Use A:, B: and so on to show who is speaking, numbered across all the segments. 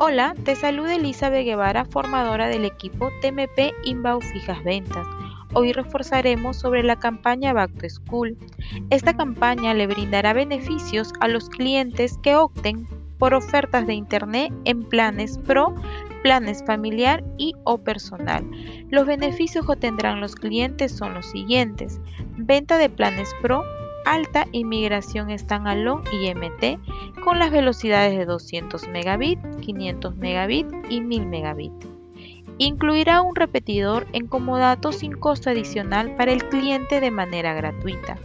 A: Hola, te saluda Elizabeth Guevara, formadora del equipo TMP Inbound Fijas Ventas. Hoy reforzaremos sobre la campaña Back to School. Esta campaña le brindará beneficios a los clientes que opten por ofertas de Internet en planes Pro, planes familiar y o personal. Los beneficios que obtendrán los clientes son los siguientes. Venta de planes Pro alta inmigración standalone y MT con las velocidades de 200 megabit, 500 megabit y 1000 megabit. Incluirá un repetidor en comodato sin costo adicional para el cliente de manera gratuita.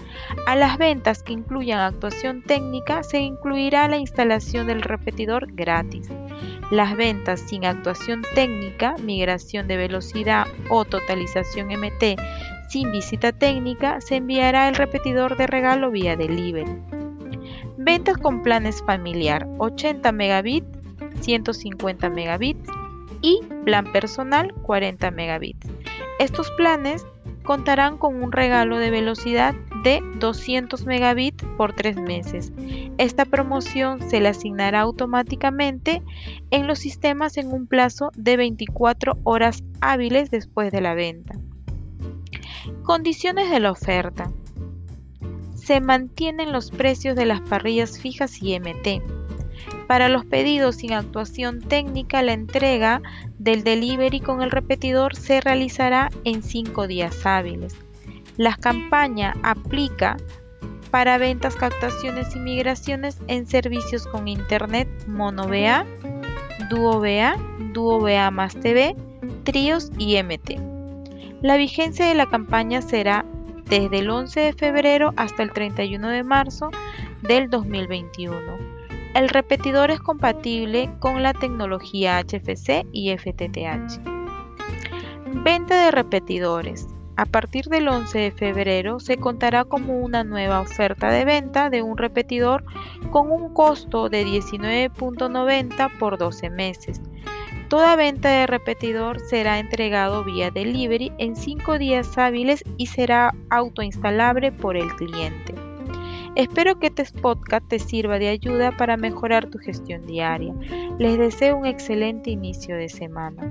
A: A las ventas que incluyan actuación técnica se incluirá la instalación del repetidor gratis. Las ventas sin actuación técnica, migración de velocidad o totalización MT sin visita técnica, se enviará el repetidor de regalo vía delivery. Ventas con planes familiar 80 megabits, 150 megabits y plan personal 40 megabits. Estos planes contarán con un regalo de velocidad de 200 megabits por tres meses. Esta promoción se le asignará automáticamente en los sistemas en un plazo de 24 horas hábiles después de la venta. Condiciones de la oferta. Se mantienen los precios de las parrillas fijas y MT. Para los pedidos sin actuación técnica, la entrega del delivery con el repetidor se realizará en 5 días hábiles. La campaña aplica para ventas, captaciones y migraciones en servicios con Internet Mono BA, Duo BA, Duo BA más TV, Tríos y MT. La vigencia de la campaña será desde el 11 de febrero hasta el 31 de marzo del 2021. El repetidor es compatible con la tecnología HFC y FTTH. Venta de repetidores. A partir del 11 de febrero se contará como una nueva oferta de venta de un repetidor con un costo de 19.90 por 12 meses Toda venta de repetidor será entregado vía delivery en 5 días hábiles y será autoinstalable por el cliente. Espero que este podcast te sirva de ayuda para mejorar tu gestión diaria. Les deseo un excelente inicio de semana.